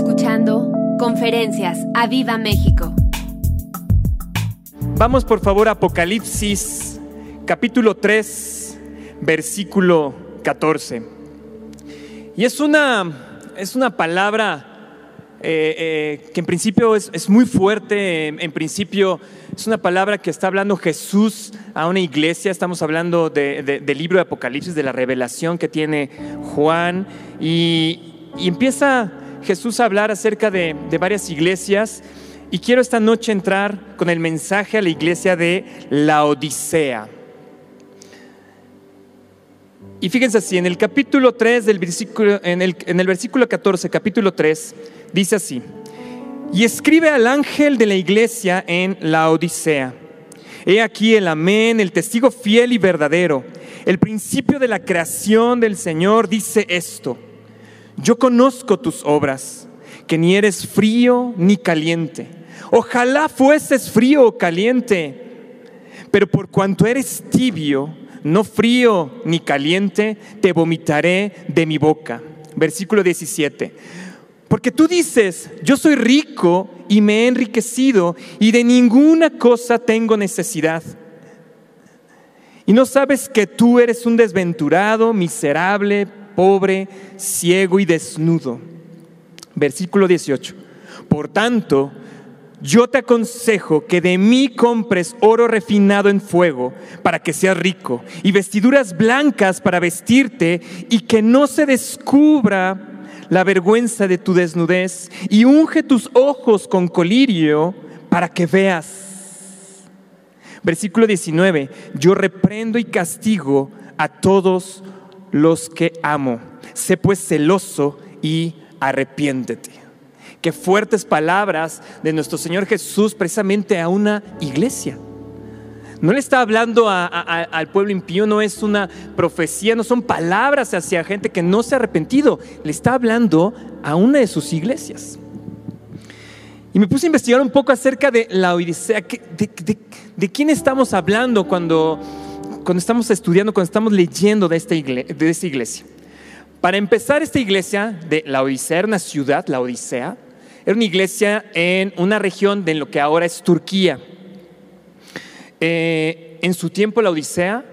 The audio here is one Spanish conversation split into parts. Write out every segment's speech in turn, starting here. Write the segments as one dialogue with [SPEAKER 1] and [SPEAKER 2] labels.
[SPEAKER 1] escuchando Conferencias a Viva México.
[SPEAKER 2] Vamos por favor a Apocalipsis capítulo 3, versículo 14. Y es una, es una palabra eh, eh, que en principio es, muy fuerte, en, principio es una palabra que está hablando Jesús a una iglesia, estamos hablando del libro de Apocalipsis, de la revelación que tiene Juan, y, empieza Jesús hablar acerca de, de varias iglesias, y quiero esta noche entrar con el mensaje a la iglesia de la Odisea. Y fíjense así, en el capítulo 3 del versículo, en el, en el versículo 14, capítulo 3, dice así, y escribe al ángel de la iglesia en la Odisea. He aquí el amén, el testigo fiel y verdadero, el principio de la creación del Señor dice esto, yo conozco tus obras, que ni eres frío ni caliente. Ojalá fueses frío o caliente, pero por cuanto eres tibio, no frío ni caliente, te vomitaré de mi boca. Versículo 17. Porque tú dices, yo soy rico y me he enriquecido y de ninguna cosa tengo necesidad. Y no sabes que tú eres un desventurado, miserable, pobre, ciego y desnudo. Versículo 18. Por tanto, yo te aconsejo que de mí compres oro refinado en fuego para que seas rico y vestiduras blancas para vestirte y que no se descubra la vergüenza de tu desnudez y unge tus ojos con colirio para que veas. Versículo 19, yo reprendo y castigo a todos los que amo. Sé pues celoso y arrepiéntete. Qué fuertes palabras de nuestro Señor Jesús precisamente a una iglesia. No le está hablando al pueblo impío, no es una profecía, no son palabras hacia gente que no se ha arrepentido. Le está hablando a una de sus iglesias. Y me puse a investigar un poco acerca de la Odisea. ¿De, quién estamos hablando cuando, cuando estamos estudiando, cuando estamos leyendo de esta, iglesia? Para empezar, esta iglesia de la Odisea era una ciudad, la Odisea, era una iglesia en una región de lo que ahora es Turquía. Eh, en su tiempo la Odisea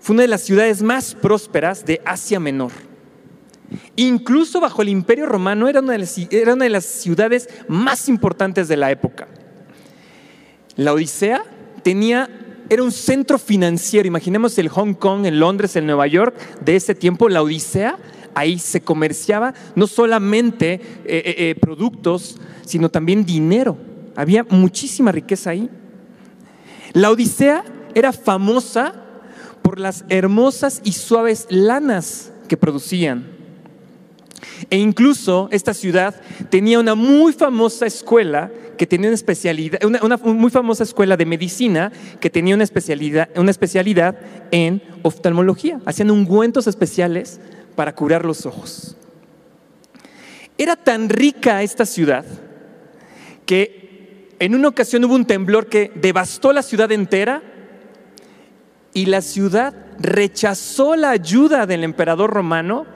[SPEAKER 2] fue una de las ciudades más prósperas de Asia Menor. Incluso bajo el Imperio Romano era una de las, era una de las ciudades más importantes de la época. La Odisea tenía era un centro financiero. Imaginemos el Hong Kong, el Londres, el Nueva York de ese tiempo. La Odisea ahí se comerciaba no solamente eh, eh, eh, productos, sino también dinero. Había muchísima riqueza ahí. La Odisea era famosa por las hermosas y suaves lanas que producían. E incluso esta ciudad tenía una muy famosa escuela que tenía una especialidad, una, muy famosa escuela de medicina que tenía una especialidad, una especialidad en oftalmología. Hacían ungüentos especiales para curar los ojos. Era tan rica esta ciudad que en una ocasión hubo un temblor que devastó la ciudad entera y la ciudad rechazó la ayuda del emperador romano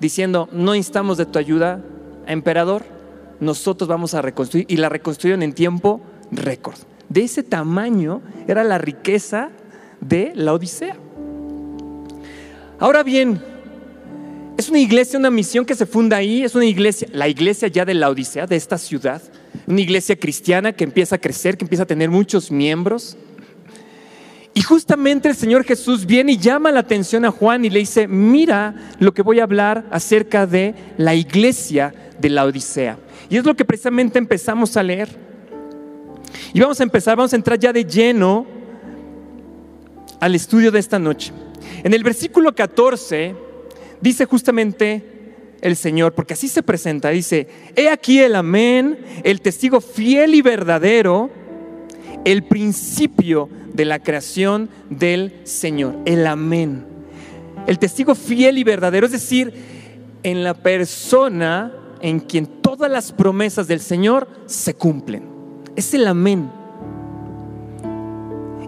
[SPEAKER 2] diciendo, no instamos de tu ayuda, emperador, nosotros vamos a reconstruir y la reconstruyeron en tiempo récord. De ese tamaño era la riqueza de la Odisea. Ahora bien, es una iglesia, una misión que se funda ahí, es una iglesia, la iglesia ya de la Odisea, de esta ciudad, una iglesia cristiana que empieza a crecer, que empieza a tener muchos miembros. Y justamente el Señor Jesús viene y llama la atención a Juan y le dice, mira lo que voy a hablar acerca de la iglesia de la Odisea. Y es lo que precisamente empezamos a leer. Y vamos a empezar, vamos a entrar ya de lleno al estudio de esta noche. En el versículo 14 dice justamente el Señor, porque así se presenta, dice, he aquí el amén, el testigo fiel y verdadero, el principio de la creación del Señor, el amén. El testigo fiel y verdadero, es decir, en la persona en quien todas las promesas del Señor se cumplen. Es el amén.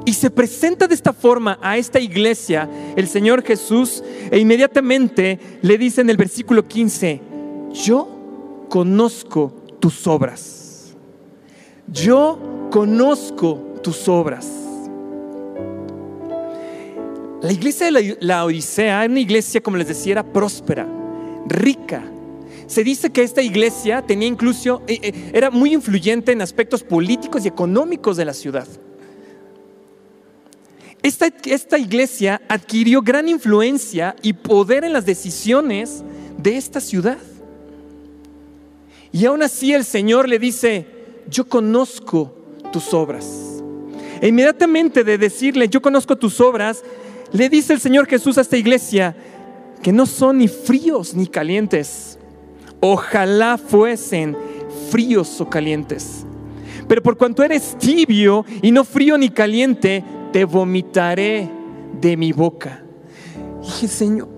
[SPEAKER 2] Y se presenta de esta forma a esta iglesia el Señor Jesús e inmediatamente le dice en el versículo 15, yo conozco tus obras. Yo conozco tus obras. La iglesia de la, Odisea era una iglesia, como les decía, era próspera, rica. Se dice que esta iglesia tenía incluso, eh, eh, era muy influyente en aspectos políticos y económicos de la ciudad. Esta, esta, iglesia adquirió gran influencia y poder en las decisiones de esta ciudad. Y aún así el Señor le dice, yo conozco tus obras. E inmediatamente de decirle, yo conozco tus obras, le dice el Señor Jesús a esta iglesia que no son ni fríos ni calientes. Ojalá fuesen fríos o calientes. Pero por cuanto eres tibio y no frío ni caliente, te vomitaré de mi boca. dije, Señor,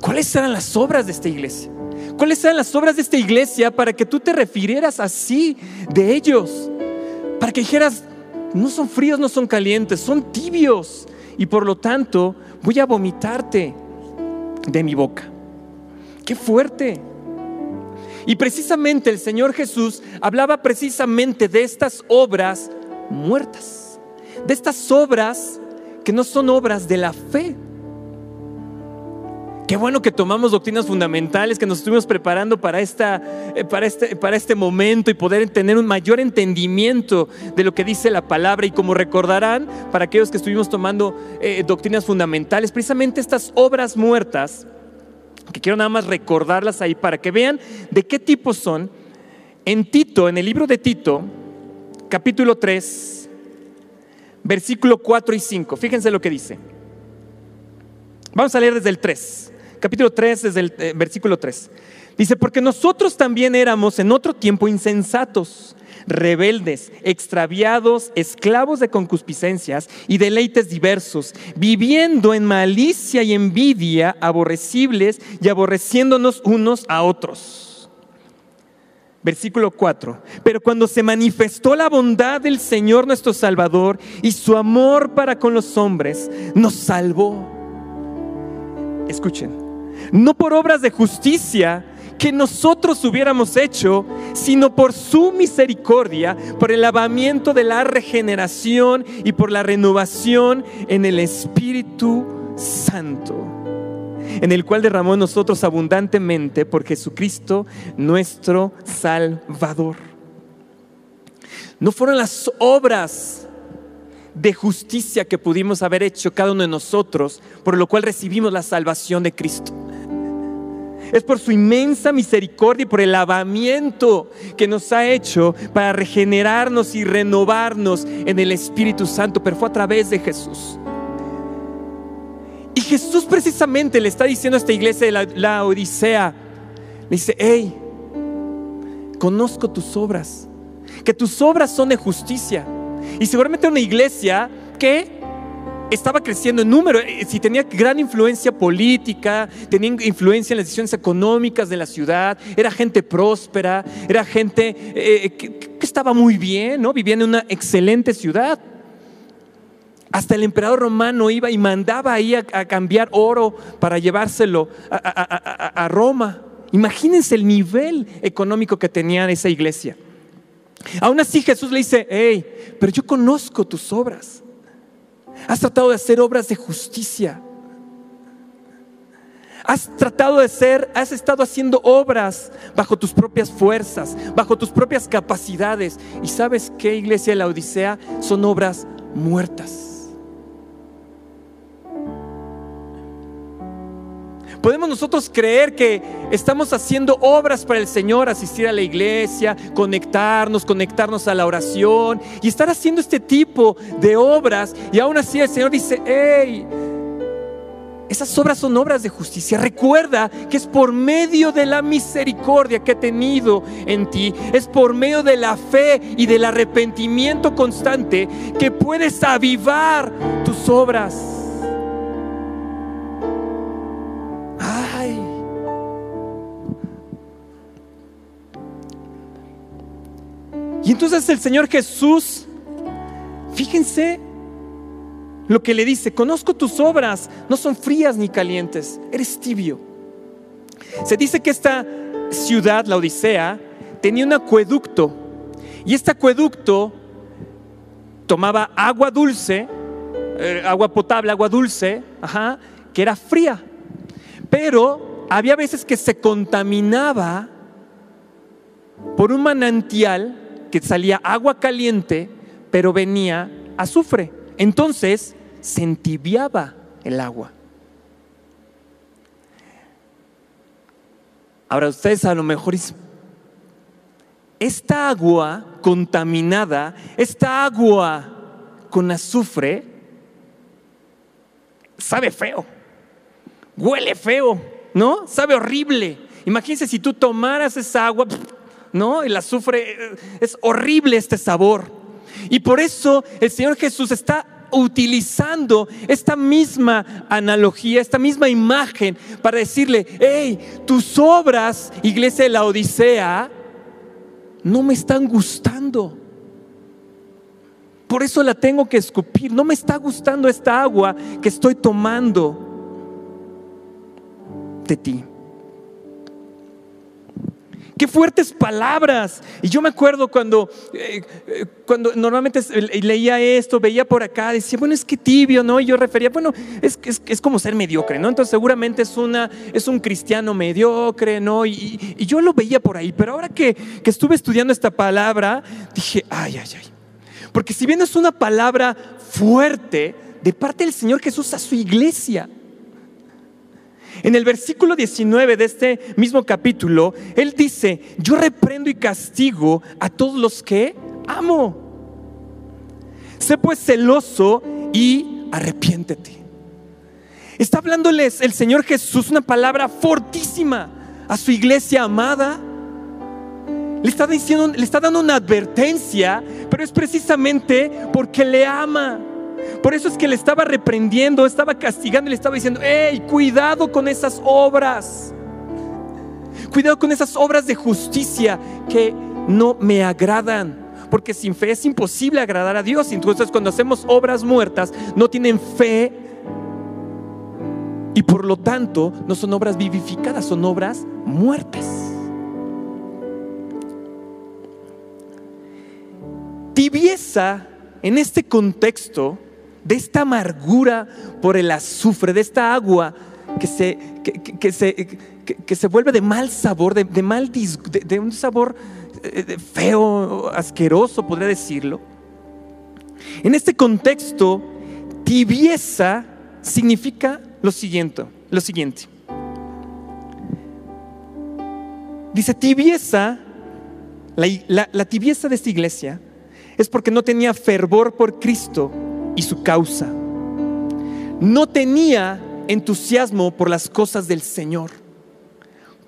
[SPEAKER 2] cuáles eran las obras de esta iglesia? ¿Cuáles eran las obras de esta iglesia para que tú te refirieras así de ellos? Para que dijeras, no son fríos, no son calientes, son tibios y por lo tanto voy a vomitarte de mi boca. Qué fuerte. Y precisamente el Señor Jesús hablaba precisamente de estas obras muertas, de estas obras que no son obras de la fe, Qué bueno que tomamos doctrinas fundamentales, que nos estuvimos preparando para, esta, eh, para, este, para este momento y poder tener un mayor entendimiento de lo que dice la palabra. Y como recordarán, para aquellos que estuvimos tomando eh, doctrinas fundamentales, precisamente estas obras muertas, que quiero nada más recordarlas ahí para que vean de qué tipo son, en Tito, en el libro de Tito, capítulo 3, versículo 4 y 5, fíjense lo que dice. Vamos a leer desde el 3 capítulo 3, desde el eh, versículo 3. Dice, porque nosotros también éramos en otro tiempo insensatos, rebeldes, extraviados, esclavos de concupiscencias y deleites diversos, viviendo en malicia y envidia, aborrecibles y aborreciéndonos unos a otros. Versículo 4. Pero cuando se manifestó la bondad del Señor nuestro Salvador y su amor para con los hombres, nos salvó. Escuchen, no por obras de justicia que nosotros hubiéramos hecho, sino por su misericordia, por el lavamiento de la regeneración y por la renovación en el Espíritu Santo, en el cual derramó nosotros abundantemente por Jesucristo nuestro Salvador. No fueron las obras de justicia que pudimos haber hecho cada uno de nosotros, por lo cual recibimos la salvación de Cristo. Es por su inmensa misericordia y por el lavamiento que nos ha hecho para regenerarnos y renovarnos en el Espíritu Santo, pero fue a través de Jesús. Y Jesús precisamente le está diciendo a esta iglesia de la, Odisea, le dice, hey, conozco tus obras, que tus obras son de justicia y seguramente una iglesia que estaba creciendo en número, eh, si tenía gran influencia política, tenía influencia en las decisiones económicas de la ciudad, era gente próspera, era gente eh, que, estaba muy bien, ¿no? Vivía en una excelente ciudad. Hasta el emperador romano iba y mandaba ahí a, cambiar oro para llevárselo a Roma. Imagínense el nivel económico que tenía esa iglesia. Aún así Jesús le dice, hey, pero yo conozco tus obras. Has tratado de hacer obras de justicia. Has tratado de ser, has estado haciendo obras bajo tus propias fuerzas, bajo tus propias capacidades. Y sabes qué, iglesia de la Odisea, son obras muertas. Podemos nosotros creer que estamos haciendo obras para el Señor, asistir a la iglesia, conectarnos, conectarnos a la oración y estar haciendo este tipo de obras. Y aún así el Señor dice, hey, esas obras son obras de justicia. Recuerda que es por medio de la misericordia que he tenido en ti, es por medio de la fe y del arrepentimiento constante que puedes avivar tus obras. Y entonces el Señor Jesús, fíjense lo que le dice, conozco tus obras, no son frías ni calientes, eres tibio. Se dice que esta ciudad, la Odisea, tenía un acueducto. Y este acueducto tomaba agua dulce, eh, agua potable, agua dulce, ajá, que era fría. Pero había veces que se contaminaba por un manantial que salía agua caliente, pero venía azufre. Entonces se entibiaba el agua. Ahora ustedes a lo mejor dicen, esta agua contaminada, esta agua con azufre, sabe feo, huele feo, ¿no? Sabe horrible. Imagínense si tú tomaras esa agua, ¿no? El azufre, es horrible este sabor. Y por eso el Señor Jesús está utilizando esta misma analogía, esta misma imagen para decirle, hey, tus obras, iglesia de la Odisea, no me están gustando. Por eso la tengo que escupir. No me está gustando esta agua que estoy tomando de ti. Qué fuertes palabras. Y yo me acuerdo cuando, eh, eh, cuando normalmente leía esto, veía por acá, decía, bueno, es que tibio, ¿no? Y yo refería, bueno, es, es, es como ser mediocre, ¿no? Entonces seguramente es, una, es un cristiano mediocre, ¿no? Y, y yo lo veía por ahí. Pero ahora que, que estuve estudiando esta palabra, dije, ay, ay, ay. Porque si bien es una palabra fuerte de parte del Señor Jesús a su iglesia, en el versículo 19 de este mismo capítulo, Él dice, yo reprendo y castigo a todos los que amo. Sé pues celoso y arrepiéntete. Está hablándoles el Señor Jesús una palabra fortísima a su iglesia amada. Le está, diciendo, le está dando una advertencia, pero es precisamente porque le ama. Por eso es que le estaba reprendiendo, estaba castigando le estaba diciendo, hey, cuidado con esas obras. Cuidado con esas obras de justicia que no me agradan. Porque sin fe es imposible agradar a Dios. Entonces cuando hacemos obras muertas, no tienen fe. Y por lo tanto, no son obras vivificadas, son obras muertas. Tibieza en este contexto de esta amargura por el azufre, de esta agua que se, que, se, que, se vuelve de mal sabor, de, mal de, un sabor eh, feo, asqueroso, podría decirlo. En este contexto, tibieza significa lo siguiente, lo siguiente. Dice tibieza, la tibieza de esta iglesia es porque no tenía fervor por Cristo y su causa. No tenía entusiasmo por las cosas del Señor.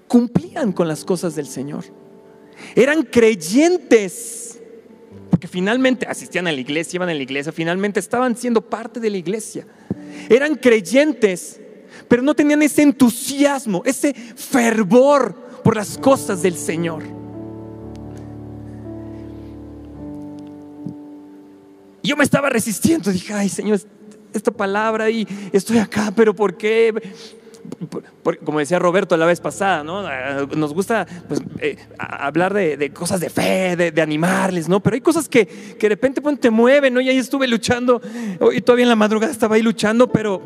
[SPEAKER 2] Cumplían con las cosas del Señor. Eran creyentes, porque finalmente asistían a la iglesia, iban a la iglesia, finalmente estaban siendo parte de la iglesia. Eran creyentes, pero no tenían ese entusiasmo, ese fervor por las cosas del Señor. Yo me estaba resistiendo, dije, ay Señor, esta palabra y estoy acá, pero ¿por qué? como decía Roberto la vez pasada, ¿no? Ah, nos gusta pues, eh, hablar de, cosas de fe, de, animarles, ¿no? Pero hay cosas que, de repente te mueven, ¿no? Y ahí estuve luchando, y todavía en la madrugada estaba ahí luchando, pero,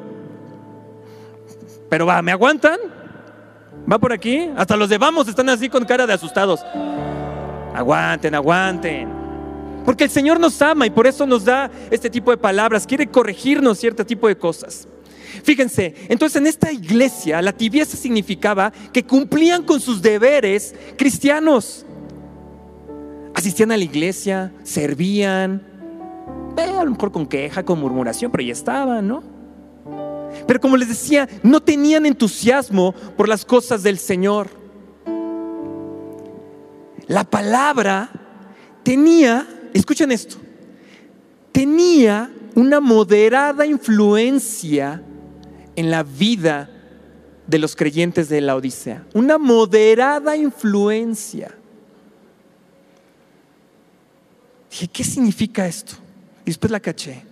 [SPEAKER 2] pero va, ¿me aguantan? ¿Va por aquí? Hasta los de vamos están así con cara de asustados. Aguanten, aguanten. Porque el Señor nos ama y por eso nos da este tipo de palabras, quiere corregirnos cierto tipo de cosas. Fíjense, entonces en esta iglesia la tibieza significaba que cumplían con sus deberes cristianos. Asistían a la iglesia, servían, eh, a lo mejor con queja, con murmuración, pero ya estaban, ¿no? Pero como les decía, no tenían entusiasmo por las cosas del Señor. La palabra tenía escuchen esto, tenía una moderada influencia en la vida de los creyentes de la Odisea. Una moderada influencia. Dije, ¿qué significa esto? Y después la caché.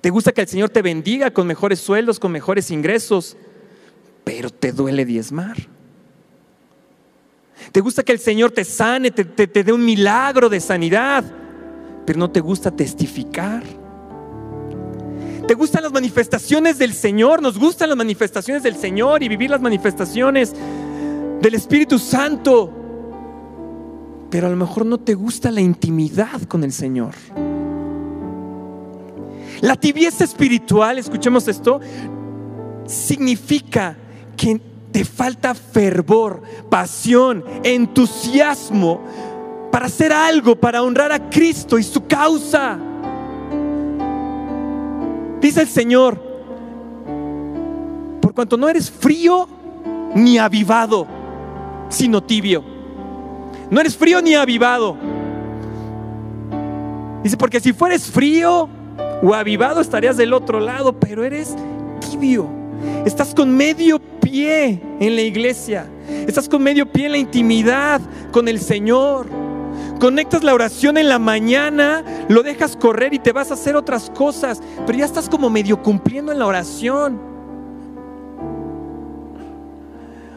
[SPEAKER 2] ¿Te gusta que el Señor te bendiga con mejores sueldos, con mejores ingresos? Pero te duele diezmar. Te gusta que el Señor te sane, te, te, te dé un milagro de sanidad, pero no te gusta testificar. ¿Te gustan las manifestaciones del Señor? Nos gustan las manifestaciones del Señor y vivir las manifestaciones del Espíritu Santo. Pero a lo mejor no te gusta la intimidad con el Señor. La tibieza espiritual, escuchemos esto, significa que te falta fervor, pasión, entusiasmo para hacer algo, para honrar a Cristo y su causa. Dice el Señor, por cuanto no eres frío ni avivado, sino tibio. No eres frío ni avivado. Dice, porque si fueres frío o avivado estarías del otro lado, pero eres tibio. Estás con medio pie en la iglesia. Estás con medio pie en la intimidad con el Señor. Conectas la oración en la mañana, lo dejas correr y te vas a hacer otras cosas, pero ya estás como medio cumpliendo en la oración.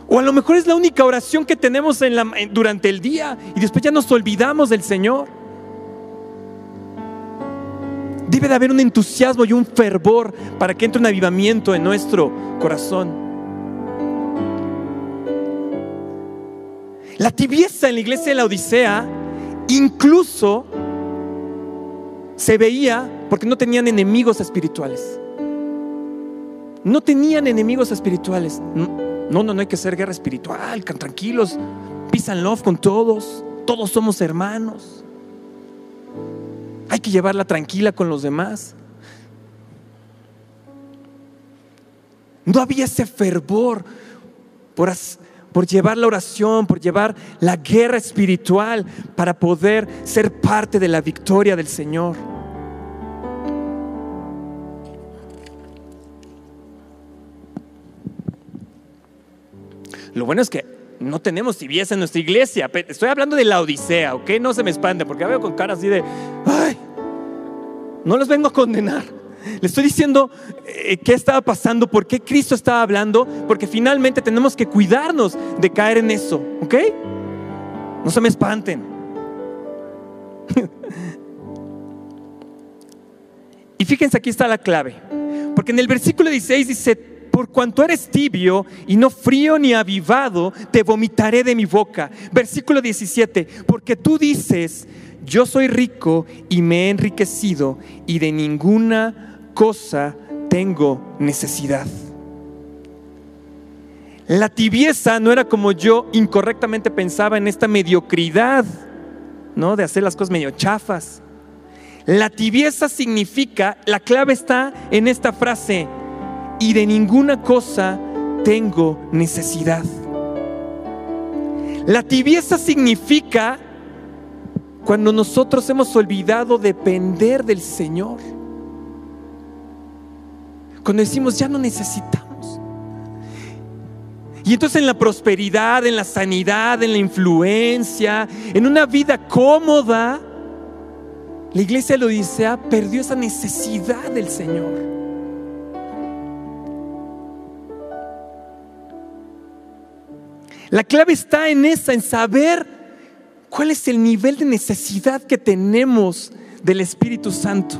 [SPEAKER 2] O a lo mejor es la única oración que tenemos en la, durante el día y después ya nos olvidamos del Señor. Debe de haber un entusiasmo y un fervor para que entre un avivamiento en nuestro corazón. La tibieza en la iglesia de la Odisea incluso se veía porque no tenían enemigos espirituales. No tenían enemigos espirituales. No, no, no hay que ser guerra espiritual, tranquilos, and love con todos, todos somos hermanos. Hay que llevarla tranquila con los demás. No había ese fervor por, por llevar la oración, por llevar la guerra espiritual para poder ser parte de la victoria del Señor. Lo bueno es que no tenemos tibieza en nuestra iglesia. Estoy hablando de la Odisea, ¿ok? No se me expande porque veo con cara así de, ay, no los vengo a condenar. Le estoy diciendo eh, qué estaba pasando, por qué Cristo estaba hablando, porque finalmente tenemos que cuidarnos de caer en eso, ¿ok? No se me espanten. y fíjense, aquí está la clave, porque en el versículo 16 dice, por cuanto eres tibio y no frío ni avivado, te vomitaré de mi boca. Versículo 17, porque tú dices, yo soy rico y me he enriquecido y de ninguna cosa tengo necesidad. La tibieza no era como yo incorrectamente pensaba en esta mediocridad, ¿no? De hacer las cosas medio chafas. La tibieza significa, la clave está en esta frase, y de ninguna cosa tengo necesidad. La tibieza significa cuando nosotros hemos olvidado depender del Señor. Cuando decimos, ya no necesitamos. Y entonces en la prosperidad, en la sanidad, en la influencia, en una vida cómoda, la iglesia de Odisea perdió esa necesidad del Señor. La clave está en esa, en saber cuál es el nivel de necesidad que tenemos del Espíritu Santo.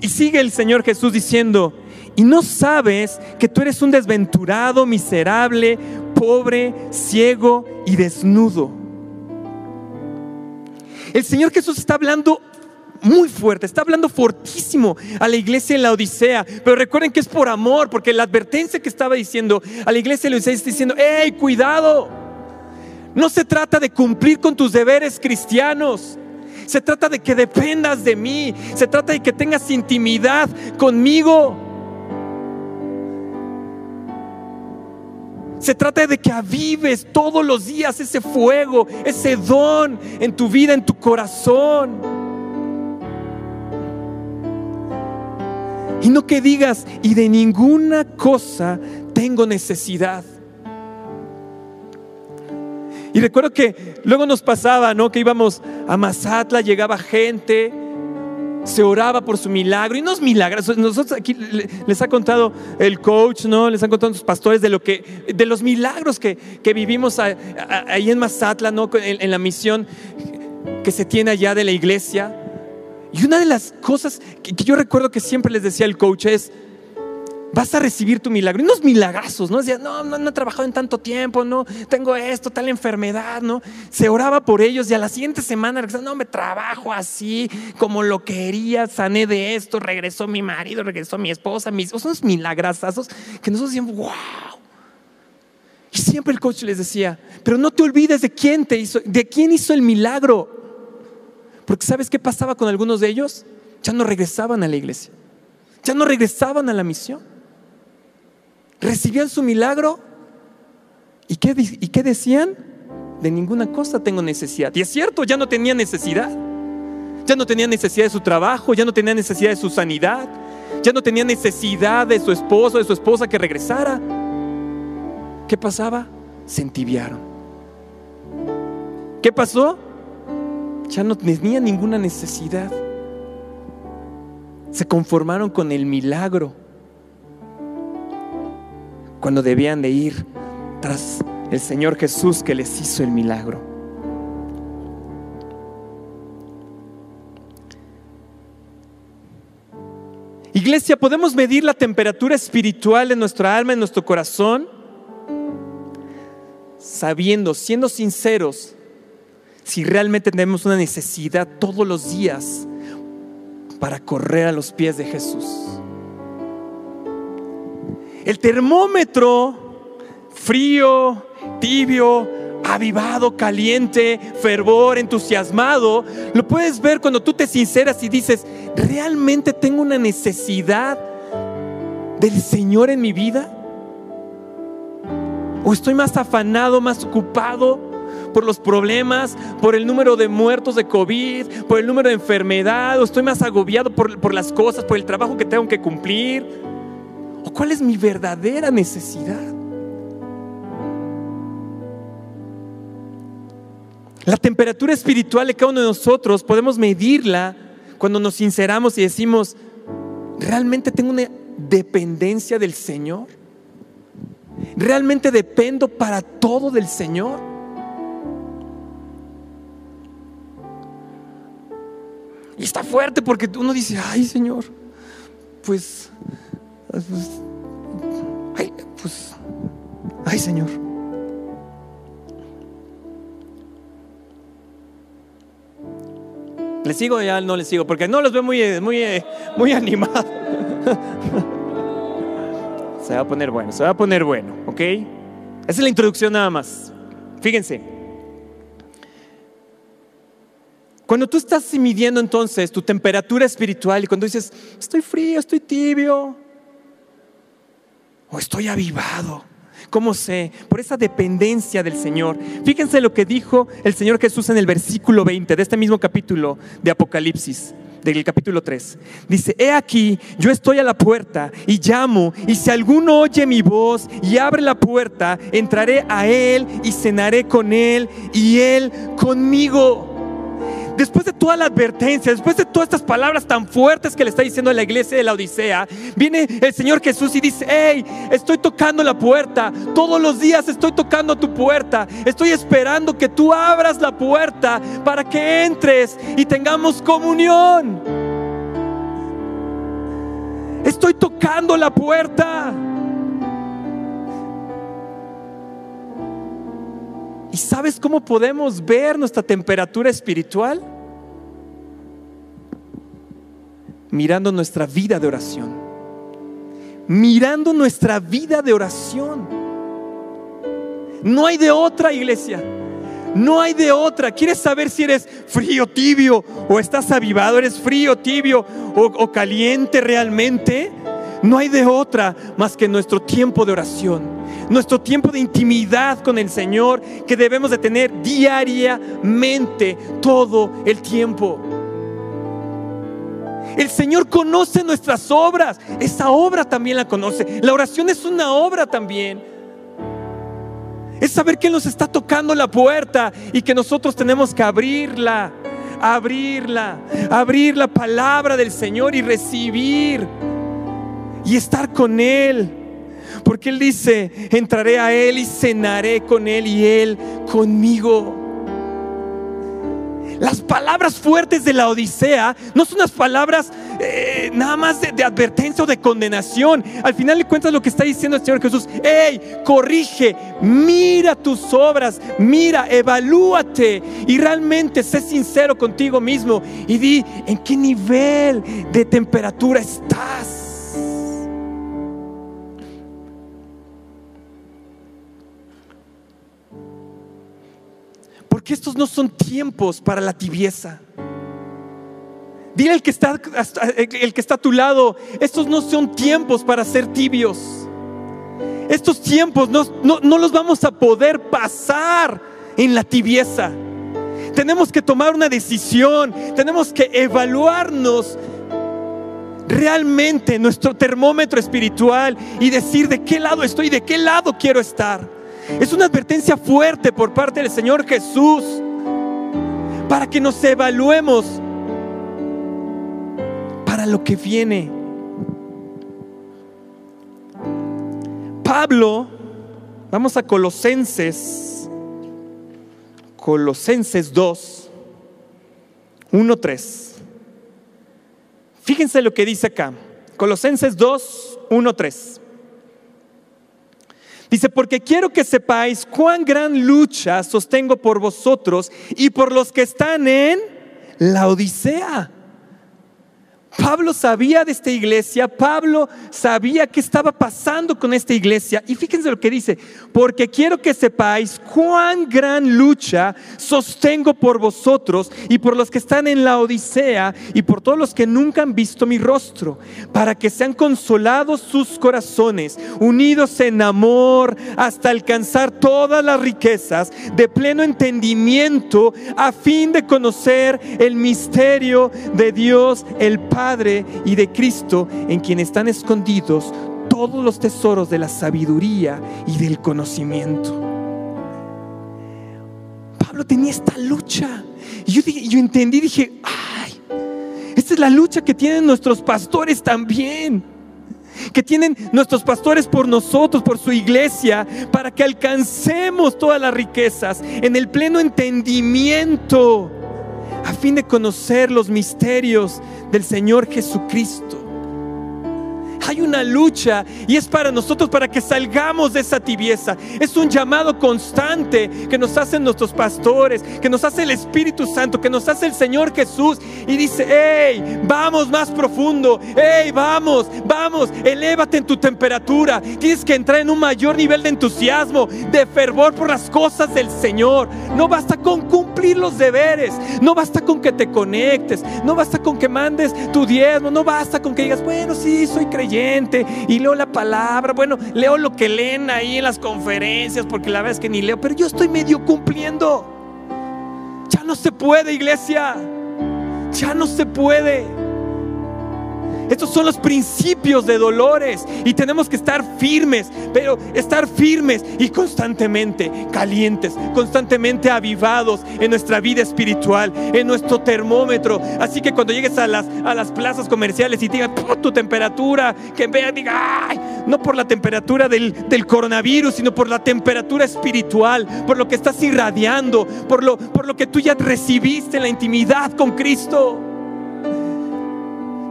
[SPEAKER 2] Y sigue el Señor Jesús diciendo, y no sabes que tú eres un desventurado, miserable, pobre, ciego y desnudo. El Señor Jesús está hablando muy fuerte, está hablando fortísimo a la iglesia en la Odisea, pero recuerden que es por amor, porque la advertencia que estaba diciendo a la iglesia en la Odisea está diciendo, hey, cuidado, no se trata de cumplir con tus deberes cristianos, se trata de que dependas de mí. Se trata de que tengas intimidad conmigo. Se trata de que avives todos los días ese fuego, ese don en tu vida, en tu corazón. Y no que digas, y de ninguna cosa tengo necesidad. Y recuerdo que luego nos pasaba, ¿no? Que íbamos a Mazatla, llegaba gente se oraba por su milagro y unos milagros. Nosotros aquí les ha contado el coach, ¿no? Les han contado los pastores de lo que, de los milagros que, vivimos ahí en Mazatla, ¿no? En, la misión que se tiene allá de la iglesia. Y una de las cosas que yo recuerdo que siempre les decía el coach es, vas a recibir tu milagro. Y unos milagrazos, ¿no? Decía, no, no, no he trabajado en tanto tiempo, no, tengo esto, tal enfermedad, ¿no? Se oraba por ellos y a la siguiente semana no, me trabajo así, como lo quería, sané de esto, regresó mi marido, regresó mi esposa, mis, son unos milagrazos que nosotros decíamos, wow. Y siempre el coach les decía, pero no te olvides de quién te hizo, de quién hizo el milagro. Porque ¿sabes qué pasaba con algunos de ellos? Ya no regresaban a la iglesia. Ya no regresaban a la misión recibían su milagro. ¿Y qué, ¿Y qué decían? De ninguna cosa tengo necesidad. Y es cierto, ya no tenía necesidad. Ya no tenía necesidad de su trabajo, ya no tenía necesidad de su sanidad, ya no tenía necesidad de su esposo, de su esposa que regresara. ¿Qué pasaba? Se entibiaron. ¿Qué pasó? Ya no tenía ninguna necesidad. Se conformaron con el milagro cuando debían de ir tras el Señor Jesús que les hizo el milagro. Iglesia, ¿podemos medir la temperatura espiritual de nuestra alma, en nuestro corazón? Sabiendo, siendo sinceros, si realmente tenemos una necesidad todos los días para correr a los pies de Jesús. El termómetro frío, tibio, avivado, caliente, fervor, entusiasmado, lo puedes ver cuando tú te sinceras y dices, ¿realmente tengo una necesidad del Señor en mi vida? ¿O estoy más afanado, más ocupado por los problemas, por el número de muertos de COVID, por el número de enfermedad, o estoy más agobiado por, por las cosas, por el trabajo que tengo que cumplir? ¿O cuál es mi verdadera necesidad? La temperatura espiritual de cada uno de nosotros podemos medirla cuando nos sinceramos y decimos, ¿realmente tengo una dependencia del Señor? ¿Realmente dependo para todo del Señor? Y está fuerte porque uno dice, ay Señor, pues pues, ay, pues, ay Señor. ¿Le sigo ya no le sigo? Porque no los veo muy, muy, muy animados. se va a poner bueno, se va a poner bueno, ¿ok? Esa es la introducción nada más. Fíjense. Cuando tú estás midiendo entonces tu temperatura espiritual y cuando dices, estoy frío, estoy tibio, o estoy avivado. ¿Cómo sé? Por esa dependencia del Señor. Fíjense lo que dijo el Señor Jesús en el versículo 20 de este mismo capítulo de Apocalipsis, del capítulo 3. Dice, he aquí, yo estoy a la puerta y llamo, y si alguno oye mi voz y abre la puerta, entraré a él y cenaré con él y él conmigo después de toda la advertencia, después de todas estas palabras tan fuertes que le está diciendo a la iglesia de la Odisea, viene el Señor Jesús y dice, hey, estoy tocando la puerta, todos los días estoy tocando tu puerta, estoy esperando que tú abras la puerta para que entres y tengamos comunión. Estoy tocando la puerta. ¿Y sabes cómo podemos ver nuestra temperatura espiritual? Mirando nuestra vida de oración. Mirando nuestra vida de oración. No hay de otra iglesia. No hay de otra. ¿Quieres saber si eres frío, tibio o estás avivado? ¿Eres frío, tibio o, o caliente realmente? No hay de otra más que nuestro tiempo de oración nuestro tiempo de intimidad con el Señor que debemos de tener diariamente, todo el tiempo. El Señor conoce nuestras obras, esa obra también la conoce. La oración es una obra también. Es saber que nos está tocando la puerta y que nosotros tenemos que abrirla abrirla, abrir la palabra del Señor y recibir y estar con Él. Porque Él dice, entraré a Él y cenaré con Él y Él conmigo. Las palabras fuertes de la Odisea no son unas palabras eh, nada más de, advertencia o de condenación. Al final de cuentas lo que está diciendo el Señor Jesús, hey, corrige, mira tus obras, mira, evalúate y realmente sé sincero contigo mismo y di en qué nivel de temperatura estás. Porque estos no son tiempos para la tibieza. Dile al que está, el que está a tu lado, estos no son tiempos para ser tibios. Estos tiempos no, no los vamos a poder pasar en la tibieza. Tenemos que tomar una decisión, tenemos que evaluarnos realmente nuestro termómetro espiritual y decir de qué lado estoy, de qué lado quiero estar. Es una advertencia fuerte por parte del Señor Jesús para que nos evaluemos para lo que viene. Pablo, vamos a Colosenses, Colosenses 2, 1, 3. Fíjense lo que dice acá, Colosenses 2, 1, 3. Dice, porque quiero que sepáis cuán gran lucha sostengo por vosotros y por los que están en la Odisea Pablo sabía de esta iglesia, Pablo sabía qué estaba pasando con esta iglesia. Y fíjense lo que dice, porque quiero que sepáis cuán gran lucha sostengo por vosotros y por los que están en la Odisea y por todos los que nunca han visto mi rostro, para que sean consolados sus corazones, unidos en amor hasta alcanzar todas las riquezas de pleno entendimiento a fin de conocer el misterio de Dios el Padre y de Cristo, en quien están escondidos todos los tesoros de la sabiduría y del conocimiento. Pablo tenía esta lucha. Y yo, yo entendí, dije, ay, esta es la lucha que tienen nuestros pastores también. Que tienen nuestros pastores por nosotros, por su iglesia, para que alcancemos todas las riquezas en el pleno entendimiento a fin de conocer los misterios del Señor Jesucristo. Hay una lucha y es para nosotros para que salgamos de esa tibieza. Es un llamado constante que nos hacen nuestros pastores, que nos hace el Espíritu Santo, que nos hace el Señor Jesús y dice, hey, vamos más profundo, hey, vamos, vamos, elévate en tu temperatura. Tienes que entrar en un mayor nivel de entusiasmo, de fervor por las cosas del Señor. No basta con cumplir los deberes, no basta con que te conectes, no basta con que mandes tu diezmo, no basta con que digas, bueno, sí, soy creyente y leo la palabra. Bueno, leo lo que leen ahí en las conferencias porque la verdad es que ni leo, pero yo estoy medio cumpliendo. Ya no se puede, iglesia. Ya no se puede. Estos son los principios de dolores y tenemos que estar firmes, pero estar firmes y constantemente calientes, constantemente avivados en nuestra vida espiritual, en nuestro termómetro. Así que cuando llegues a las, a las plazas comerciales y te digan tu temperatura, que vean, diga, no por la temperatura del, del, coronavirus, sino por la temperatura espiritual, por lo que estás irradiando, por lo, por lo que tú ya recibiste en la intimidad con Cristo.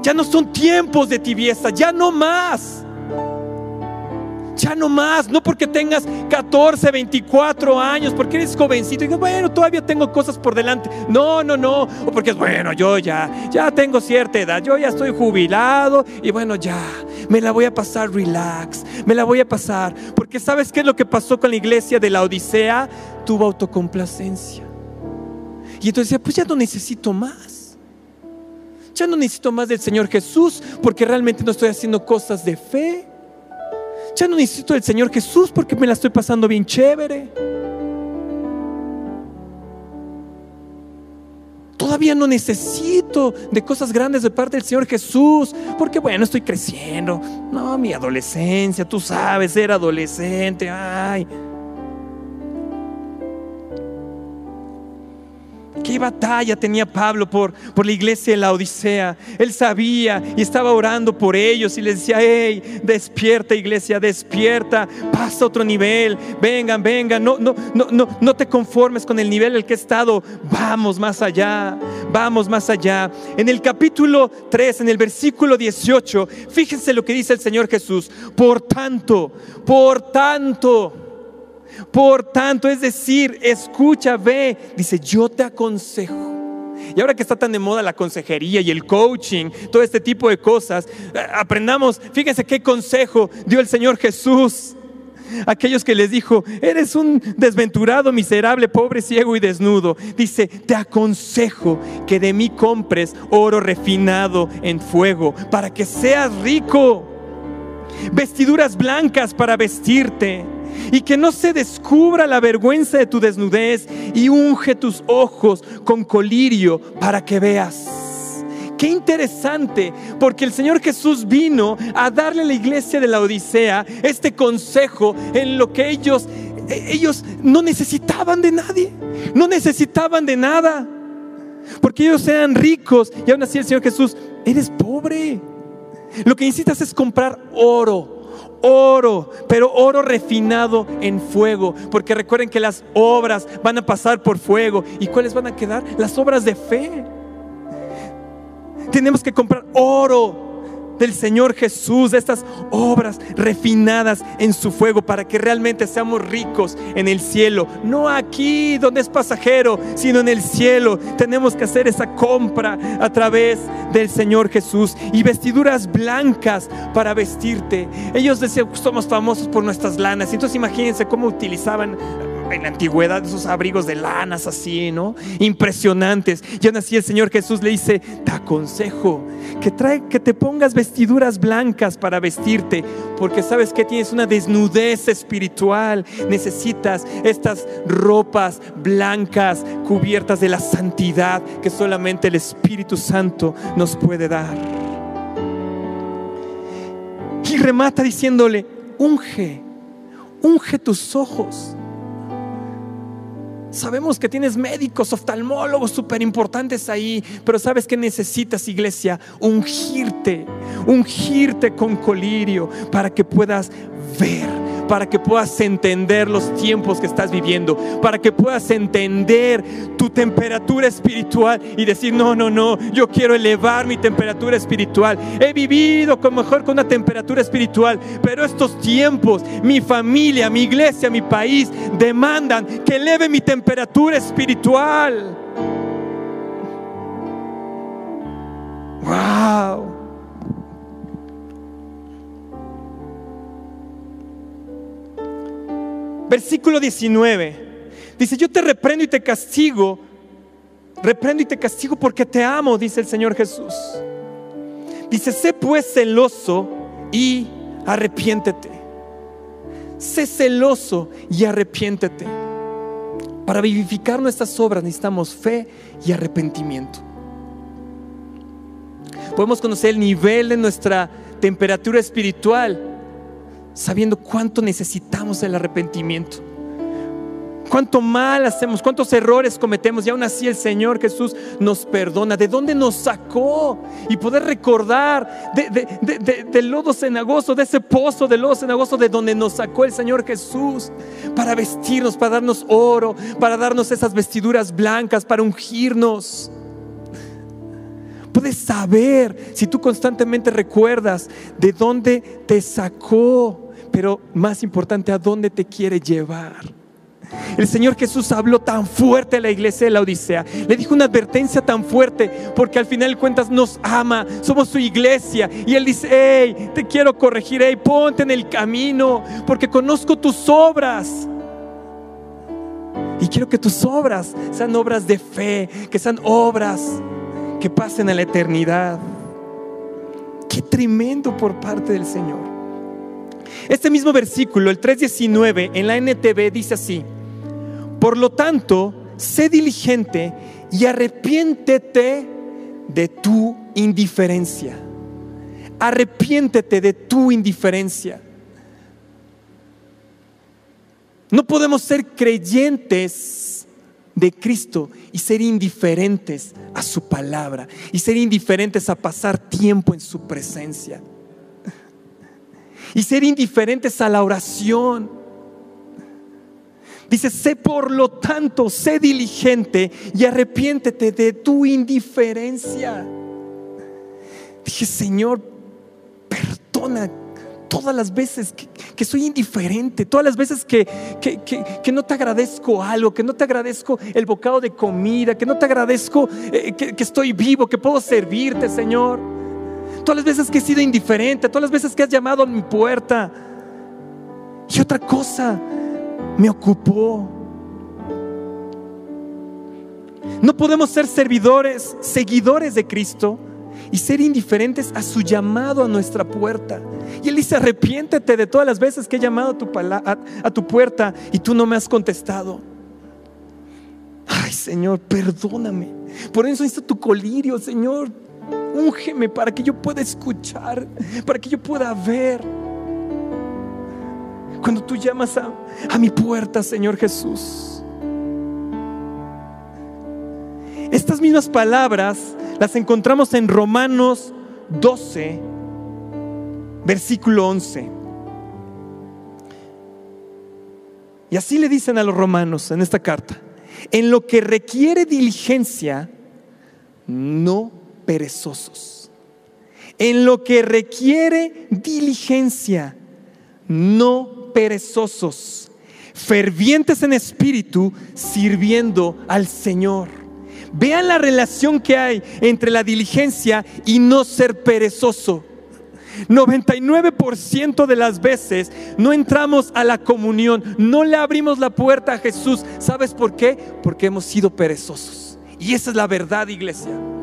[SPEAKER 2] Ya no son tiempos de tibieza, ya no más. Ya no más, no porque tengas 14, 24 años, porque eres jovencito y dices, bueno, todavía tengo cosas por delante. No, no, no. O porque es bueno, yo ya, ya tengo cierta edad, yo ya estoy jubilado y bueno, ya, me la voy a pasar relax, me la voy a pasar. Porque ¿sabes qué es lo que pasó con la iglesia de la Odisea? Tuvo autocomplacencia. Y entonces decía, pues ya no necesito más. Ya no necesito más del Señor Jesús porque realmente no estoy haciendo cosas de fe. Ya no necesito del Señor Jesús porque me la estoy pasando bien chévere. Todavía no necesito de cosas grandes de parte del Señor Jesús, porque bueno, estoy creciendo. No, mi adolescencia, tú sabes, ser adolescente, ay. Qué batalla tenía Pablo por, por la iglesia de la Odisea. Él sabía y estaba orando por ellos y les decía, hey, despierta iglesia, despierta, pasa a otro nivel, vengan, vengan, no, no, no, no, no te conformes con el nivel en el que he estado, vamos más allá, vamos más allá. En el capítulo 3, en el versículo 18, fíjense lo que dice el Señor Jesús, por tanto, por tanto, por tanto, es decir, escucha, ve, dice, yo te aconsejo. Y ahora que está tan de moda la consejería y el coaching, todo este tipo de cosas, eh, aprendamos, fíjense qué consejo dio el Señor Jesús. Aquellos que les dijo, eres un desventurado, miserable, pobre, ciego y desnudo. Dice, te aconsejo que de mí compres oro refinado en fuego para que seas rico. Vestiduras blancas para vestirte y que no se descubra la vergüenza de tu desnudez y unge tus ojos con colirio para que veas. Qué interesante, porque el Señor Jesús vino a darle a la iglesia de la Odisea este consejo en lo que ellos ellos no necesitaban de nadie, no necesitaban de nada, porque ellos eran ricos y aún así el Señor Jesús, eres pobre. Lo que necesitas es comprar oro oro, pero oro refinado en fuego, porque recuerden que las obras van a pasar por fuego. ¿Y cuáles van a quedar? Las obras de fe. Tenemos que comprar oro del Señor Jesús, de estas obras refinadas en su fuego, para que realmente seamos ricos en el cielo. No aquí donde es pasajero, sino en el cielo. Tenemos que hacer esa compra a través del Señor Jesús y vestiduras blancas para vestirte. Ellos decían, somos famosos por nuestras lanas. Entonces imagínense cómo utilizaban en la antigüedad esos abrigos de lanas así, ¿no? Impresionantes. Y aún así el Señor Jesús le dice, te aconsejo que, trae, que te pongas vestiduras blancas para vestirte, porque sabes que tienes una desnudez espiritual. Necesitas estas ropas blancas cubiertas de la santidad que solamente el Espíritu Santo nos puede dar. Y remata diciéndole, unge, unge tus ojos Sabemos que tienes médicos, oftalmólogos súper importantes ahí, pero sabes que necesitas, iglesia, ungirte, ungirte con colirio para que puedas ver para que puedas entender los tiempos que estás viviendo, para que puedas entender tu temperatura espiritual y decir, no, no, no, yo quiero elevar mi temperatura espiritual. He vivido con mejor con una temperatura espiritual, pero estos tiempos, mi familia, mi iglesia, mi país, demandan que eleve mi temperatura espiritual. Wow. Versículo 19. Dice, yo te reprendo y te castigo. Reprendo y te castigo porque te amo, dice el Señor Jesús. Dice, sé pues celoso y arrepiéntete. Sé celoso y arrepiéntete. Para vivificar nuestras obras necesitamos fe y arrepentimiento. Podemos conocer el nivel de nuestra temperatura espiritual sabiendo cuánto necesitamos el arrepentimiento. Cuánto mal hacemos, cuántos errores cometemos y aún así el Señor Jesús nos perdona. ¿De dónde nos sacó? Y poder recordar del lodo cenagoso, de ese pozo de lodo cenagoso de donde nos sacó el Señor Jesús para vestirnos, para darnos oro, para darnos esas vestiduras blancas, para ungirnos. Puedes saber si tú constantemente recuerdas de dónde te sacó pero más importante, ¿a dónde te quiere llevar? El Señor Jesús habló tan fuerte a la iglesia de la Odisea. Le dijo una advertencia tan fuerte porque al final de cuentas nos ama. Somos su iglesia. Y Él dice, hey, te quiero corregir, hey, ponte en el camino porque conozco tus obras. Y quiero que tus obras sean obras de fe, que sean obras que pasen a la eternidad. Qué tremendo por parte del Señor. Este mismo versículo, el 3.19, en la NTV dice así, por lo tanto, sé diligente y arrepiéntete de tu indiferencia. Arrepiéntete de tu indiferencia. No podemos ser creyentes de Cristo y ser indiferentes a su palabra y ser indiferentes a pasar tiempo en su presencia y ser indiferentes a la oración. Dice, sé por lo tanto, sé diligente y arrepiéntete de tu indiferencia. Dije, Señor, perdona todas las veces que, soy indiferente, todas las veces que, que, no te agradezco algo, que no te agradezco el bocado de comida, que no te agradezco eh, que, estoy vivo, que puedo servirte, Señor. Todas las veces que he sido indiferente, todas las veces que has llamado a mi puerta. Y otra cosa me ocupó. No podemos ser servidores, seguidores de Cristo y ser indiferentes a su llamado a nuestra puerta. Y Él dice, arrepiéntete de todas las veces que he llamado a tu, puerta y tú no me has contestado. Ay, Señor, perdóname. Por eso necesito tu colirio, Señor. Úngeme para que yo pueda escuchar, para que yo pueda ver. Cuando tú llamas a, a mi puerta, Señor Jesús. Estas mismas palabras las encontramos en Romanos 12, versículo 11. Y así le dicen a los romanos en esta carta, en lo que requiere diligencia, no perezosos. En lo que requiere diligencia, no perezosos. Fervientes en espíritu, sirviendo al Señor. Vean la relación que hay entre la diligencia y no ser perezoso. 99% de las veces no entramos a la comunión, no le abrimos la puerta a Jesús. ¿Sabes por qué? Porque hemos sido perezosos. Y esa es la verdad, iglesia.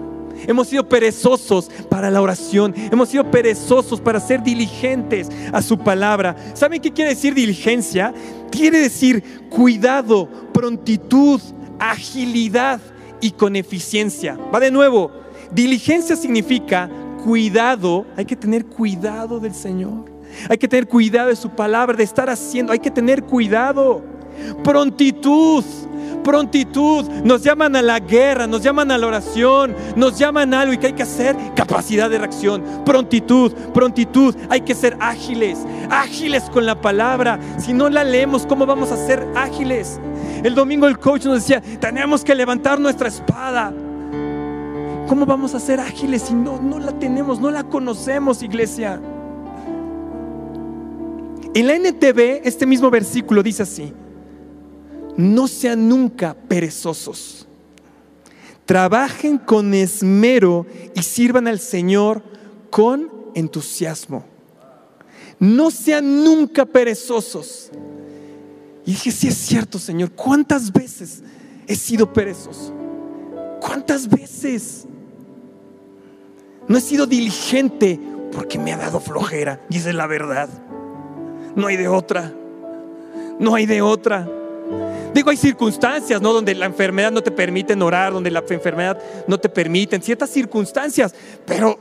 [SPEAKER 2] Hemos sido perezosos para la oración. Hemos sido perezosos para ser diligentes a su palabra. ¿Saben qué quiere decir diligencia? Quiere decir cuidado, prontitud, agilidad y con eficiencia. Va de nuevo. Diligencia significa cuidado. Hay que tener cuidado del Señor. Hay que tener cuidado de su palabra, de estar haciendo. Hay que tener cuidado. Prontitud prontitud, nos llaman a la guerra, nos llaman a la oración, nos llaman a algo y que hay que hacer capacidad de reacción, prontitud, prontitud, hay que ser ágiles, ágiles con la palabra. Si no la leemos, ¿cómo vamos a ser ágiles? El domingo el coach nos decía, tenemos que levantar nuestra espada. ¿Cómo vamos a ser ágiles si no, no la tenemos, no la conocemos, iglesia? En la NTV, este mismo versículo dice así, no sean nunca perezosos, trabajen con esmero y sirvan al Señor con entusiasmo. No sean nunca perezosos. Y dije, sí es cierto, Señor, ¿cuántas veces he sido perezoso? ¿Cuántas veces? No he sido diligente porque me ha dado flojera, es la verdad. No hay de otra. No hay de otra. Digo, hay circunstancias, ¿no? Donde la enfermedad no te permite orar, donde la enfermedad no te permite, en ciertas circunstancias, pero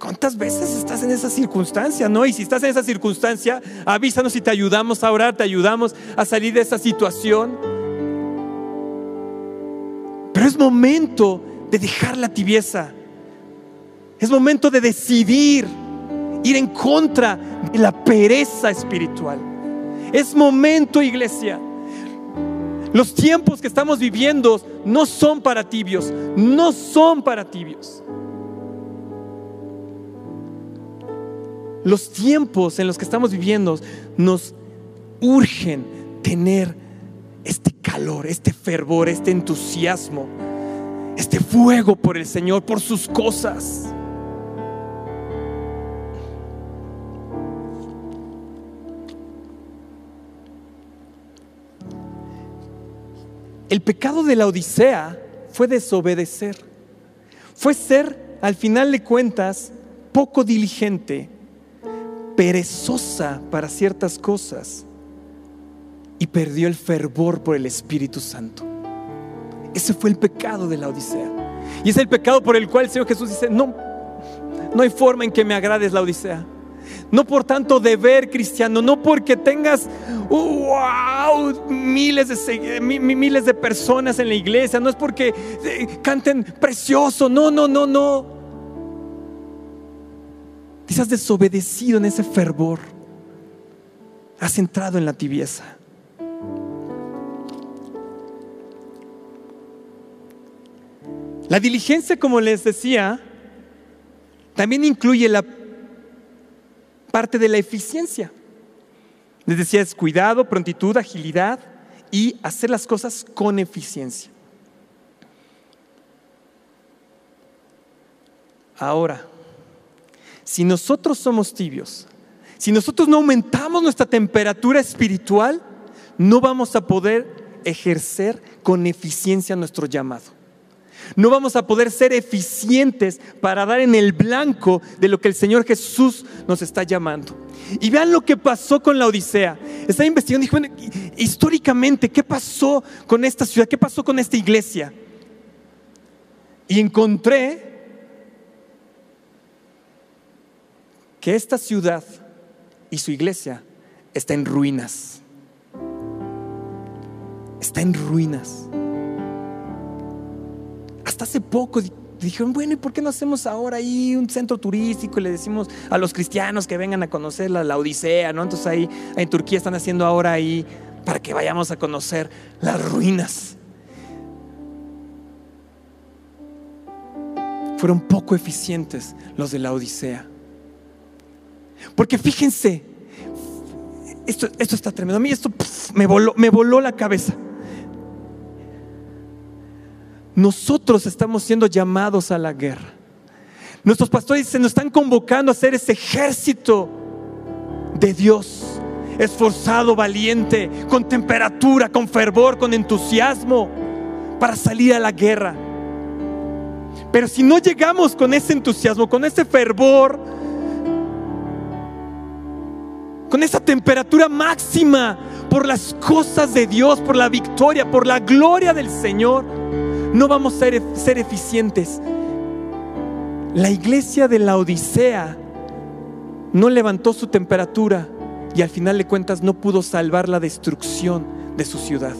[SPEAKER 2] ¿Cuántas veces estás en esa circunstancia, no? Y si estás en esa circunstancia, avísanos y te ayudamos a orar, te ayudamos a salir de esa situación. Pero es momento de dejar la tibieza. Es momento de decidir ir en contra de la pereza espiritual. Es momento, iglesia. Los tiempos que estamos viviendo no son para tibios, no son para tibios. Los tiempos en los que estamos viviendo nos urgen tener este calor, este fervor, este entusiasmo, este fuego por el Señor, por sus cosas. El pecado de la Odisea fue desobedecer, fue ser, al final de cuentas, poco diligente perezosa para ciertas cosas y perdió el fervor por el Espíritu Santo. Ese fue el pecado de la Odisea. Y es el pecado por el cual el Señor Jesús dice, no, no hay forma en que me agrades la Odisea. No por tanto deber cristiano, no porque tengas wow, miles de, miles de personas en la iglesia, no es porque eh, canten precioso, no, no, no, no. Te has desobedecido en ese fervor, has entrado en la tibieza. La diligencia, como les decía, también incluye la parte de la eficiencia. Les decía, es cuidado, prontitud, agilidad y hacer las cosas con eficiencia. Ahora, si nosotros somos tibios, si nosotros no aumentamos nuestra temperatura espiritual, no vamos a poder ejercer con eficiencia nuestro llamado. No vamos a poder ser eficientes para dar en el blanco de lo que el Señor Jesús nos está llamando. Y vean lo que pasó con la Odisea. Estaba investigando dije, históricamente, ¿qué pasó con esta ciudad? ¿Qué pasó con esta iglesia? Y encontré que esta ciudad y su iglesia está en ruinas. Está en ruinas hasta hace poco dijeron, bueno, ¿y por qué no hacemos ahora ahí un centro turístico y le decimos a los cristianos que vengan a conocer la, Odisea, ¿no? Entonces ahí en Turquía están haciendo ahora ahí para que vayamos a conocer las ruinas. Fueron poco eficientes los de la Odisea. Porque fíjense, esto, esto está tremendo. A mí esto me, voló, me voló la cabeza. Nosotros estamos siendo llamados a la guerra. Nuestros pastores se nos están convocando a ser ese ejército de Dios, esforzado, valiente, con temperatura, con fervor, con entusiasmo, para salir a la guerra. Pero si no llegamos con ese entusiasmo, con ese fervor, con esa temperatura máxima por las cosas de Dios, por la victoria, por la gloria del Señor, no vamos a ser, eficientes. La iglesia de la Odisea no levantó su temperatura y al final de cuentas no pudo salvar la destrucción de su ciudad.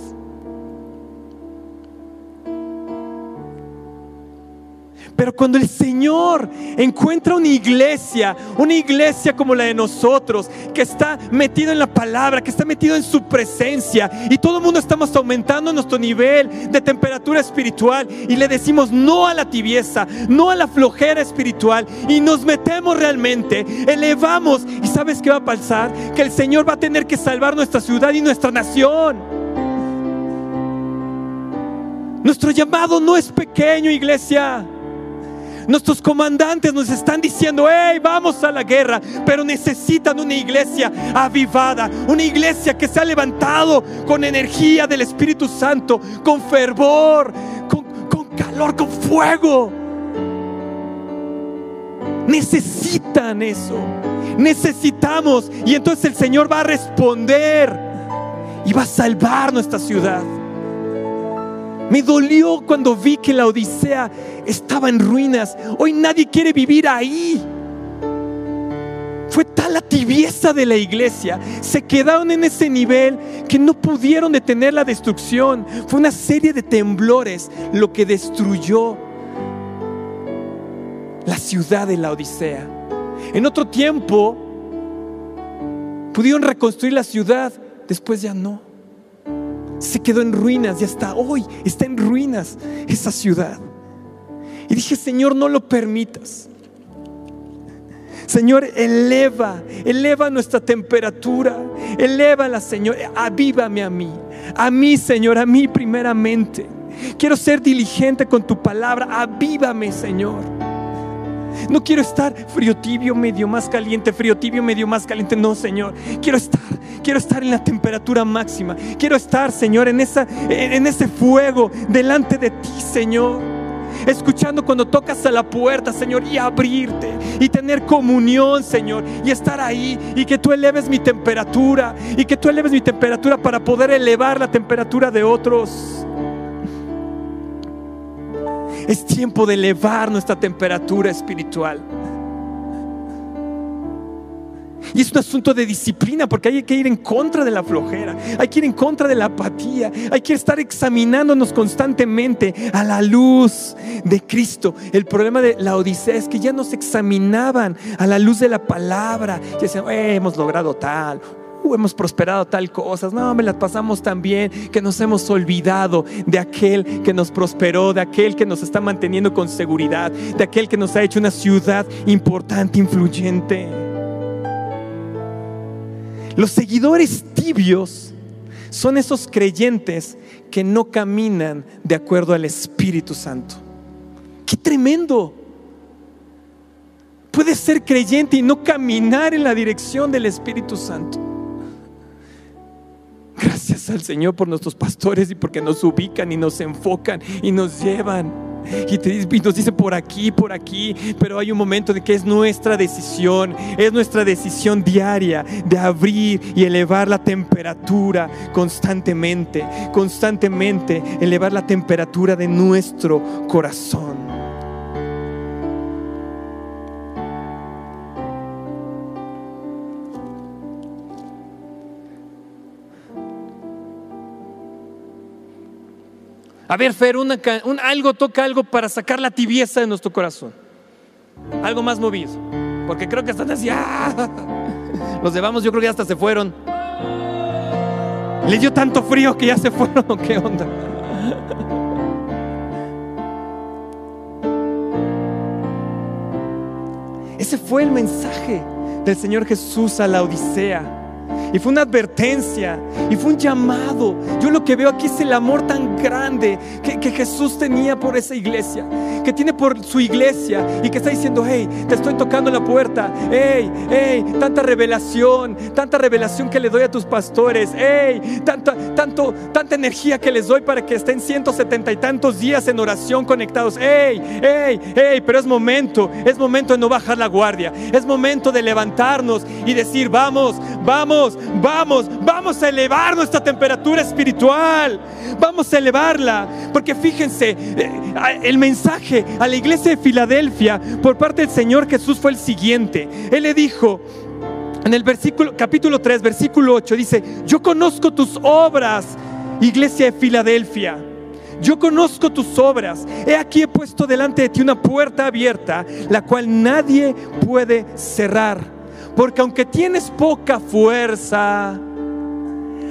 [SPEAKER 2] Pero cuando el Señor encuentra una iglesia, una iglesia como la de nosotros, que está metido en la palabra, que está metido en su presencia, y todo el mundo estamos aumentando nuestro nivel de temperatura espiritual, y le decimos no a la tibieza, no a la flojera espiritual, y nos metemos realmente, elevamos, y ¿sabes qué va a pasar? Que el Señor va a tener que salvar nuestra ciudad y nuestra nación. Nuestro llamado no es pequeño, iglesia. Nuestros comandantes nos están diciendo, hey, vamos a la guerra, pero necesitan una iglesia avivada, una iglesia que se ha levantado con energía del Espíritu Santo, con fervor, con, con calor, con fuego. Necesitan eso. Necesitamos. Y entonces el Señor va a responder y va a salvar nuestra ciudad. Me dolió cuando vi que la Odisea estaba en ruinas. Hoy nadie quiere vivir ahí. Fue tal la tibieza de la iglesia. Se quedaron en ese nivel que no pudieron detener la destrucción. Fue una serie de temblores lo que destruyó la ciudad de la Odisea. En otro tiempo pudieron reconstruir la ciudad, después ya no se quedó en ruinas y hasta hoy está en ruinas esa ciudad. Y dije, Señor, no lo permitas. Señor, eleva, eleva nuestra temperatura, la Señor, avívame a mí, a mí, Señor, a mí primeramente. Quiero ser diligente con tu palabra, avívame, Señor. No quiero estar frío tibio, medio más caliente, frío tibio, medio más caliente. No, Señor. Quiero estar, quiero estar en la temperatura máxima. Quiero estar, Señor, en, esa, en ese fuego delante de ti, Señor. Escuchando cuando tocas a la puerta, Señor, y abrirte y tener comunión, Señor, y estar ahí y que tú eleves mi temperatura y que tú eleves mi temperatura para poder elevar la temperatura de otros. Es tiempo de elevar nuestra temperatura espiritual. Y es un asunto de disciplina porque hay que ir en contra de la flojera, hay que ir en contra de la apatía, hay que estar examinándonos constantemente a la luz de Cristo. El problema de la Odisea es que ya nos examinaban a la luz de la palabra. Y decían, eh, hemos logrado tal, uh, hemos prosperado tal cosas, no, me las pasamos tan bien que nos hemos olvidado de aquel que nos prosperó, de aquel que nos está manteniendo con seguridad, de aquel que nos ha hecho una ciudad importante, influyente. Los seguidores tibios son esos creyentes que no caminan de acuerdo al Espíritu Santo. ¡Qué tremendo! Puedes ser creyente y no caminar en la dirección del Espíritu Santo. Gracias al Señor por nuestros pastores y porque nos ubican y nos enfocan y nos llevan. Y, nos dice por aquí, por aquí, pero hay un momento de que es nuestra decisión, es nuestra decisión diaria de abrir y elevar la temperatura constantemente, constantemente elevar la temperatura de nuestro corazón. A ver, Fer, un, algo toca algo para sacar la tibieza de nuestro corazón. Algo más movido. Porque creo que están así. ¡ah! Los llevamos, yo creo que hasta se fueron. Les dio tanto frío que ya se fueron. ¿Qué onda? Ese fue el mensaje del Señor Jesús a la Odisea. Y fue una advertencia. Y fue un llamado. Yo lo que veo aquí es el amor tan grande que, Jesús tenía por esa iglesia. Que tiene por su iglesia. Y que está diciendo, hey, te estoy tocando la puerta. Hey, hey, tanta revelación. Tanta revelación que le doy a tus pastores. Hey, tanta, tanto, tanta energía que les doy para que estén 170 y tantos días en oración conectados. Hey, hey, hey, pero es momento. Es momento de no bajar la guardia. Es momento de levantarnos y decir, vamos, vamos vamos, vamos, a elevar nuestra temperatura espiritual. Vamos a elevarla. Porque fíjense, eh, el mensaje a la iglesia de Filadelfia por parte del Señor Jesús fue el siguiente. Él le dijo, en el versículo, capítulo 3, versículo 8, dice, yo conozco tus obras, iglesia de Filadelfia. Yo conozco tus obras. He aquí he puesto delante de ti una puerta abierta, la cual nadie puede cerrar. Porque aunque tienes poca fuerza,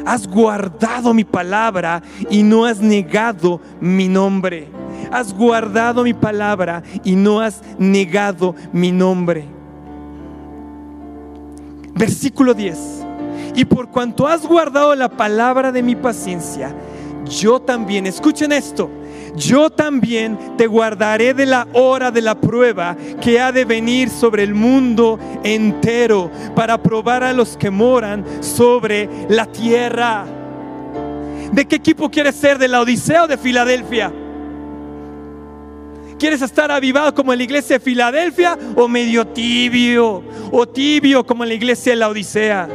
[SPEAKER 2] has guardado mi palabra y no has negado mi nombre. Has guardado mi palabra y no has negado mi nombre. Versículo 10. Y por cuanto has guardado la palabra de mi paciencia, yo también, escuchen esto, yo también te guardaré de la hora de la prueba que ha de venir sobre el mundo entero para probar a los que moran sobre la tierra. ¿De qué equipo quieres ser? ¿De la Odisea o de Filadelfia? ¿Quieres estar avivado como la iglesia de Filadelfia o medio tibio? O tibio como la iglesia de la Odisea.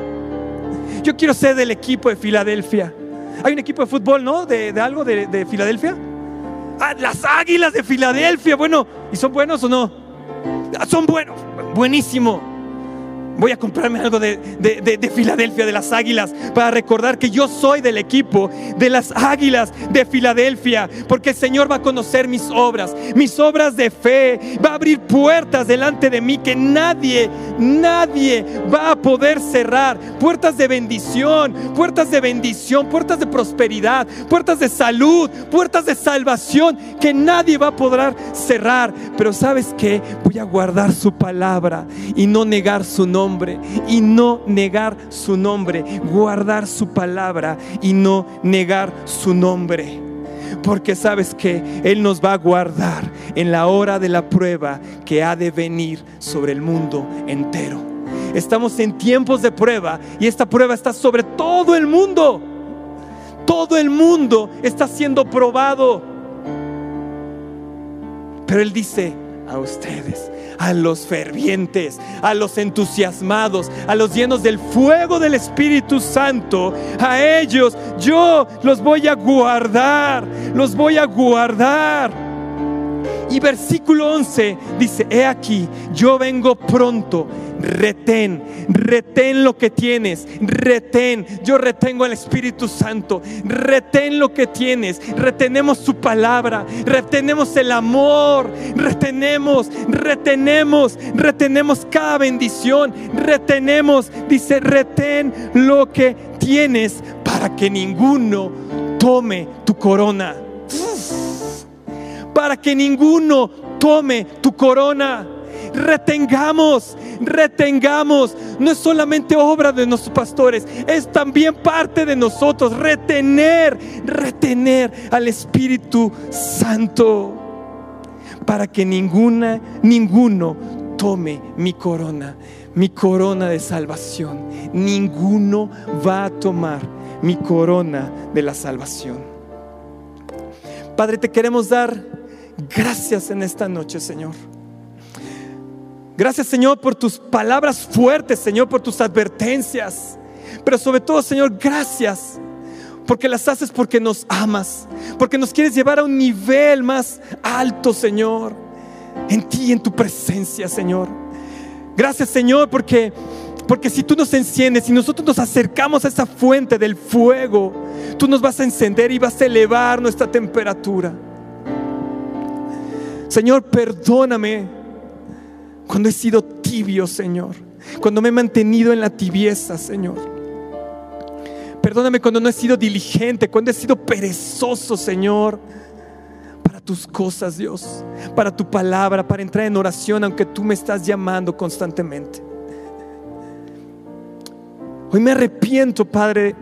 [SPEAKER 2] Yo quiero ser del equipo de Filadelfia. Hay un equipo de fútbol, ¿no? De, algo de, de Filadelfia. Ah, las águilas de Filadelfia. Bueno, ¿y son buenos o no? Ah, son buenos. Buenísimo. Voy a comprarme algo de, Filadelfia, de las Águilas, para recordar que yo soy del equipo de las Águilas de Filadelfia, porque el Señor va a conocer mis obras, mis obras de fe, va a abrir puertas delante de mí que nadie, nadie va a poder cerrar, puertas de bendición, puertas de bendición, puertas de prosperidad, puertas de salud, puertas de salvación que nadie va a poder cerrar. Pero sabes que voy a guardar su palabra y no negar su nombre y no negar su nombre, guardar su palabra y no negar su nombre. Porque sabes que Él nos va a guardar en la hora de la prueba que ha de venir sobre el mundo entero. Estamos en tiempos de prueba y esta prueba está sobre todo el mundo. Todo el mundo está siendo probado. Pero Él dice a ustedes, a los fervientes, a los entusiasmados, a los llenos del fuego del Espíritu Santo. A ellos yo los voy a guardar, los voy a guardar. Y versículo 11 dice, he aquí, yo vengo pronto, retén, retén lo que tienes, retén, yo retengo el Espíritu Santo, retén lo que tienes, retenemos su palabra, retenemos el amor, retenemos, retenemos, retenemos cada bendición, retenemos, dice, retén lo que tienes para que ninguno tome tu corona para que ninguno tome tu corona. Retengamos, retengamos. No es solamente obra de nuestros pastores, es también parte de nosotros. Retener, retener al Espíritu Santo. Para que ninguna, ninguno tome mi corona, mi corona de salvación. Ninguno va a tomar mi corona de la salvación. Padre, te queremos dar Gracias en esta noche, Señor. Gracias, Señor, por tus palabras fuertes, Señor, por tus advertencias. Pero sobre todo, Señor, gracias porque las haces porque nos amas, porque nos quieres llevar a un nivel más alto, Señor, en ti, en tu presencia, Señor. Gracias, Señor, porque porque si tú nos enciendes y nosotros nos acercamos a esa fuente del fuego, tú nos vas a encender y vas a elevar nuestra temperatura. Señor, perdóname cuando he sido tibio, Señor. Cuando me he mantenido en la tibieza, Señor. Perdóname cuando no he sido diligente, cuando he sido perezoso, Señor, para tus cosas, Dios, para tu palabra, para entrar en oración, aunque tú me estás llamando constantemente. Hoy me arrepiento, Padre,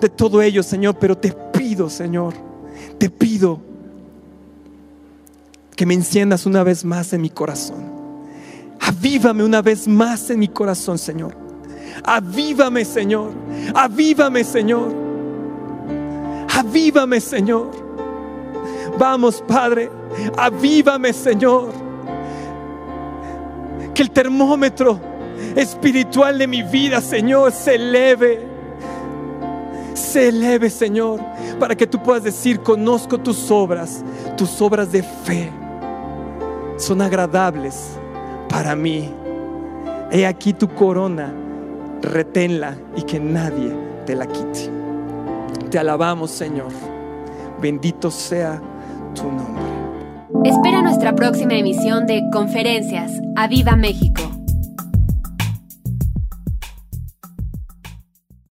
[SPEAKER 2] de todo ello, Señor, pero te pido, Señor, te pido que me enciendas una vez más en mi corazón. Avívame una vez más en mi corazón, Señor. Avívame, Señor. Avívame, Señor. Avívame, Señor. Vamos, Padre. Avívame, Señor. Que el termómetro espiritual de mi vida, Señor, se eleve. Se eleve, Señor, para que tú puedas decir, conozco tus obras, tus obras de fe son agradables para mí. He aquí tu corona, reténla y que nadie te la quite. Te alabamos, Señor. Bendito sea tu nombre.
[SPEAKER 1] Espera nuestra próxima emisión de Conferencias. ¡A Viva México!